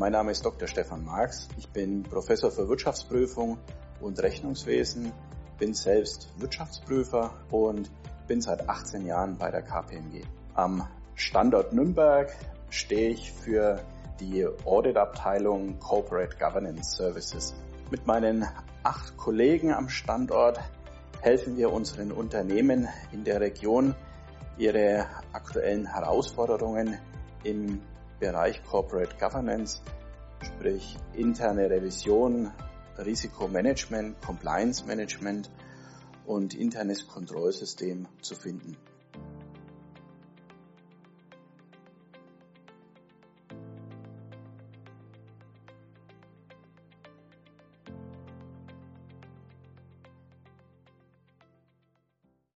mein Name ist Dr. Stefan Marx. Ich bin Professor für Wirtschaftsprüfung und Rechnungswesen, bin selbst Wirtschaftsprüfer und bin seit 18 Jahren bei der KPMG. Am Standort Nürnberg stehe ich für die Auditabteilung Corporate Governance Services. Mit meinen acht Kollegen am Standort helfen wir unseren Unternehmen in der Region, ihre aktuellen Herausforderungen im Bereich Corporate Governance, sprich interne Revision, Risikomanagement, Compliance Management und internes Kontrollsystem zu finden.